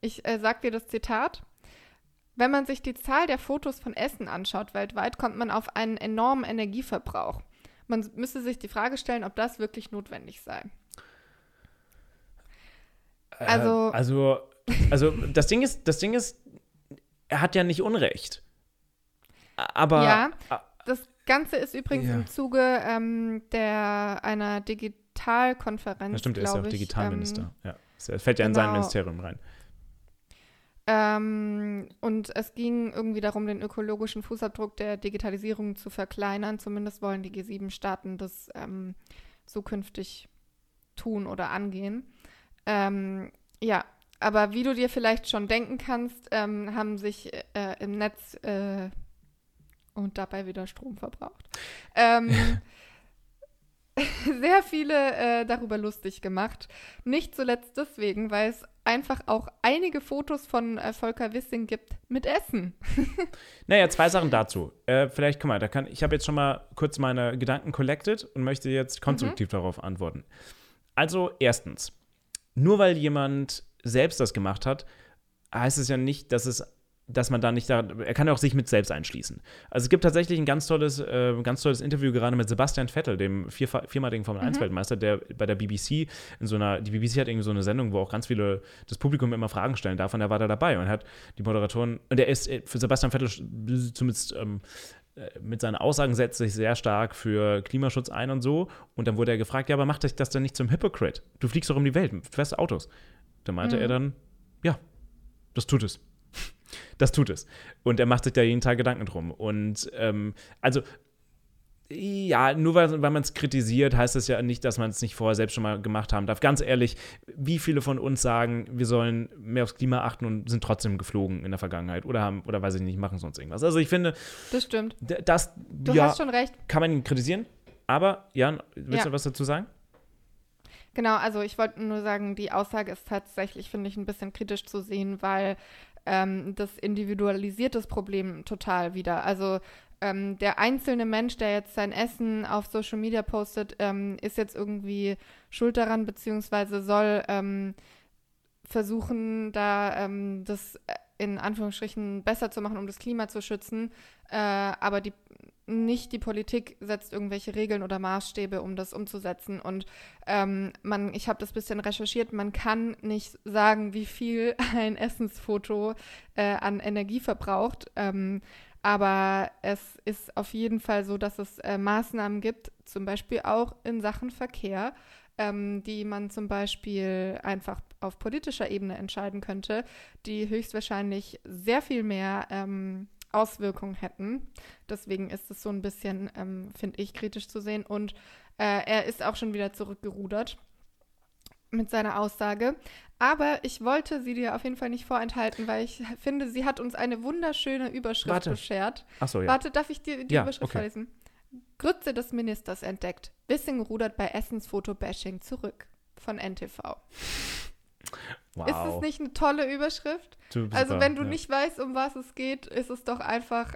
Ich äh, sag dir das Zitat. Wenn man sich die Zahl der Fotos von Essen anschaut weltweit, kommt man auf einen enormen Energieverbrauch. Man müsste sich die Frage stellen, ob das wirklich notwendig sei. Also, äh, also, also das Ding ist, das Ding ist, er hat ja nicht Unrecht. Aber ja, das Ganze ist übrigens ja. im Zuge ähm, der einer Digitalkonferenz. Ja, stimmt, er ist ja auch Digitalminister. Ähm, ja, es fällt ja genau. in sein genau. Ministerium rein. Ähm, und es ging irgendwie darum, den ökologischen Fußabdruck der Digitalisierung zu verkleinern. Zumindest wollen die G7-Staaten das ähm, zukünftig tun oder angehen. Ähm, ja, aber wie du dir vielleicht schon denken kannst, ähm, haben sich äh, im Netz äh, und dabei wieder Strom verbraucht. Ähm, [LAUGHS] sehr viele äh, darüber lustig gemacht. Nicht zuletzt deswegen, weil es einfach auch einige Fotos von äh, Volker Wissing gibt mit Essen. [LAUGHS] naja, zwei Sachen dazu. Äh, vielleicht, guck mal, da kann, ich habe jetzt schon mal kurz meine Gedanken collected und möchte jetzt konstruktiv mhm. darauf antworten. Also, erstens, nur weil jemand selbst das gemacht hat, heißt es ja nicht, dass es dass man da nicht da, er kann ja auch sich mit selbst einschließen. Also es gibt tatsächlich ein ganz tolles, äh, ganz tolles Interview gerade mit Sebastian Vettel, dem vier, viermaligen Formel 1 mhm. Weltmeister, der bei der BBC in so einer, die BBC hat irgendwie so eine Sendung, wo auch ganz viele, das Publikum immer Fragen stellen darf und er war da dabei und hat die Moderatoren, und er ist äh, für Sebastian Vettel zumindest ähm, äh, mit seinen Aussagen setzt sich sehr stark für Klimaschutz ein und so. Und dann wurde er gefragt, ja, aber macht dich das denn nicht zum Hypocrite? Du fliegst doch um die Welt, du fährst Autos. Da meinte mhm. er dann, ja, das tut es. [LAUGHS] Das tut es. Und er macht sich da jeden Tag Gedanken drum. Und ähm, also ja, nur weil, weil man es kritisiert, heißt das ja nicht, dass man es nicht vorher selbst schon mal gemacht haben darf. Ganz ehrlich, wie viele von uns sagen, wir sollen mehr aufs Klima achten und sind trotzdem geflogen in der Vergangenheit oder haben, oder weiß ich nicht, machen sonst irgendwas. Also ich finde. Das stimmt. Das, du ja, hast schon recht. Kann man ihn kritisieren. Aber, Jan, willst ja. du was dazu sagen? Genau, also ich wollte nur sagen, die Aussage ist tatsächlich, finde ich, ein bisschen kritisch zu sehen, weil ähm, das individualisiert das Problem total wieder. Also ähm, der einzelne Mensch, der jetzt sein Essen auf Social Media postet, ähm, ist jetzt irgendwie schuld daran, beziehungsweise soll ähm, versuchen, da ähm, das äh, in Anführungsstrichen besser zu machen, um das Klima zu schützen. Äh, aber die nicht die Politik setzt irgendwelche Regeln oder Maßstäbe, um das umzusetzen. Und ähm, man, ich habe das bisschen recherchiert, man kann nicht sagen, wie viel [LAUGHS] ein Essensfoto äh, an Energie verbraucht. Ähm, aber es ist auf jeden Fall so, dass es äh, Maßnahmen gibt, zum Beispiel auch in Sachen Verkehr, ähm, die man zum Beispiel einfach auf politischer Ebene entscheiden könnte, die höchstwahrscheinlich sehr viel mehr ähm, Auswirkungen hätten. Deswegen ist es so ein bisschen, ähm, finde ich, kritisch zu sehen. Und äh, er ist auch schon wieder zurückgerudert mit seiner Aussage. Aber ich wollte sie dir auf jeden Fall nicht vorenthalten, weil ich finde, sie hat uns eine wunderschöne Überschrift Warte. beschert. Achso, ja. Warte, darf ich dir die ja, Überschrift okay. vorlesen? Grütze des Ministers entdeckt. Wissing rudert bei Essensfoto-Bashing zurück. Von NTV. Wow. Ist es nicht eine tolle Überschrift? Super, also, wenn du ja. nicht weißt, um was es geht, ist es doch einfach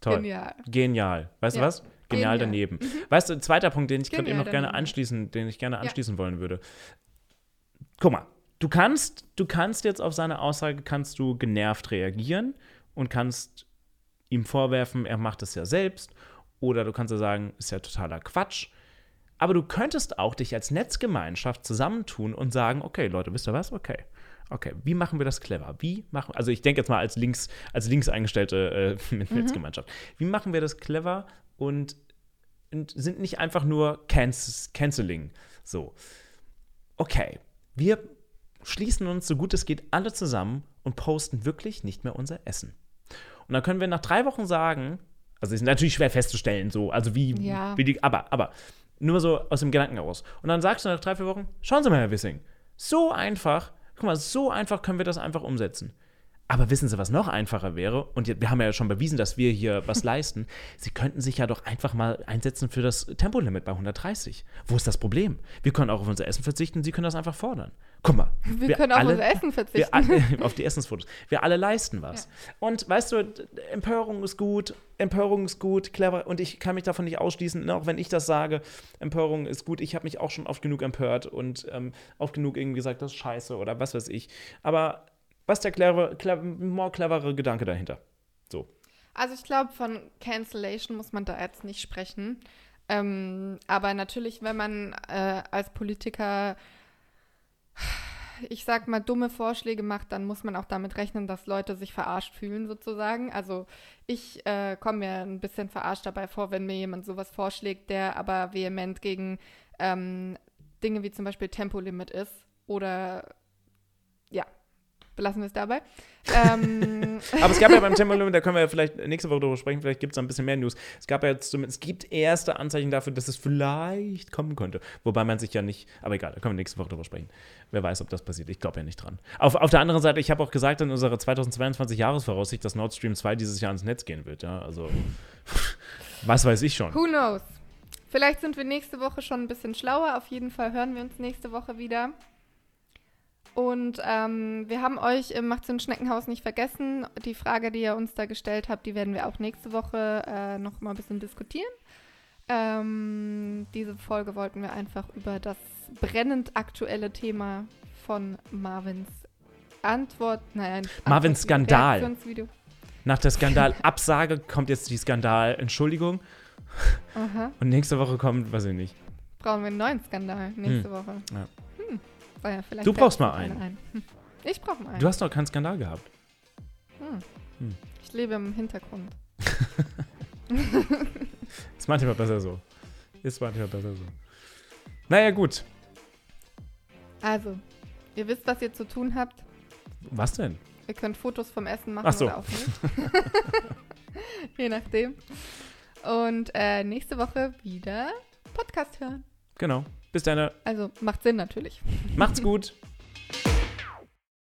Toll. genial. Genial. Weißt ja. du was? Genial, genial. daneben. Mhm. Weißt du, zweiter Punkt, den ich gerade eben noch gerne anschließen, den ich gerne anschließen ja. wollen würde. Guck mal, du kannst, du kannst jetzt auf seine Aussage kannst du genervt reagieren und kannst ihm vorwerfen, er macht es ja selbst. Oder du kannst ja sagen, ist ja totaler Quatsch. Aber du könntest auch dich als Netzgemeinschaft zusammentun und sagen, okay, Leute, wisst ihr was? Okay. Okay, wie machen wir das clever? Wie machen, also ich denke jetzt mal als links, als links eingestellte äh, [LAUGHS] mhm. Netzgemeinschaft. Wie machen wir das clever und, und sind nicht einfach nur Canc Canceling? So. Okay, wir schließen uns so gut es geht alle zusammen und posten wirklich nicht mehr unser Essen. Und dann können wir nach drei Wochen sagen, also ist natürlich schwer festzustellen, so, also wie, ja. wie die, aber, aber nur so aus dem Gedanken heraus. Und dann sagst du nach drei, vier Wochen, schauen Sie mal, Herr Wissing, so einfach, guck mal, so einfach können wir das einfach umsetzen. Aber wissen Sie, was noch einfacher wäre? Und wir haben ja schon bewiesen, dass wir hier was [LAUGHS] leisten. Sie könnten sich ja doch einfach mal einsetzen für das Tempolimit bei 130. Wo ist das Problem? Wir können auch auf unser Essen verzichten, Sie können das einfach fordern. Guck mal. Wir, wir können alle, auf unser Essen verzichten. Alle, [LAUGHS] [LAUGHS] auf die Essensfotos. Wir alle leisten was. Ja. Und weißt du, Empörung ist gut, Empörung ist gut, clever. Und ich kann mich davon nicht ausschließen, ne, auch wenn ich das sage, Empörung ist gut. Ich habe mich auch schon oft genug empört und ähm, oft genug irgendwie gesagt, das ist scheiße oder was weiß ich. Aber was ist der clevere, clever, more clevere Gedanke dahinter? So. Also ich glaube, von Cancellation muss man da jetzt nicht sprechen. Ähm, aber natürlich, wenn man äh, als Politiker, ich sag mal, dumme Vorschläge macht, dann muss man auch damit rechnen, dass Leute sich verarscht fühlen, sozusagen. Also ich äh, komme mir ein bisschen verarscht dabei vor, wenn mir jemand sowas vorschlägt, der aber vehement gegen ähm, Dinge wie zum Beispiel Tempolimit ist oder ja, belassen wir es dabei. ähm. [LAUGHS] Aber es gab ja beim [LAUGHS] Tempolimit, da können wir ja vielleicht nächste Woche drüber sprechen, vielleicht gibt es ein bisschen mehr News. Es gab ja jetzt zumindest, es gibt erste Anzeichen dafür, dass es vielleicht kommen könnte. Wobei man sich ja nicht, aber egal, da können wir nächste Woche drüber sprechen. Wer weiß, ob das passiert. Ich glaube ja nicht dran. Auf, auf der anderen Seite, ich habe auch gesagt in unserer 2022 Jahresvoraussicht, dass Nord Stream 2 dieses Jahr ins Netz gehen wird. Ja, also, was weiß ich schon. Who knows? Vielleicht sind wir nächste Woche schon ein bisschen schlauer. Auf jeden Fall hören wir uns nächste Woche wieder. Und ähm, wir haben euch im Macht ein Schneckenhaus nicht vergessen. Die Frage, die ihr uns da gestellt habt, die werden wir auch nächste Woche äh, noch mal ein bisschen diskutieren. Ähm, diese Folge wollten wir einfach über das brennend aktuelle Thema von Marvins Antwort, nein, Marvins Skandal. Nach der Skandalabsage kommt jetzt die Skandal-Entschuldigung. Und nächste Woche kommt, weiß ich nicht. Brauchen wir einen neuen Skandal nächste hm. Woche. Ja. Ja, du brauchst mal einen. einen. Hm. Ich brauche mal einen. Du hast noch keinen Skandal gehabt. Hm. Hm. Ich lebe im Hintergrund. [LAUGHS] Ist manchmal besser so. Ist manchmal besser so. Naja, gut. Also, ihr wisst, was ihr zu tun habt. Was denn? Ihr könnt Fotos vom Essen machen Ach so. oder auch nicht. [LAUGHS] [LAUGHS] Je nachdem. Und äh, nächste Woche wieder Podcast hören. Genau. Bis dann. Also macht Sinn natürlich. Macht's gut. [LAUGHS]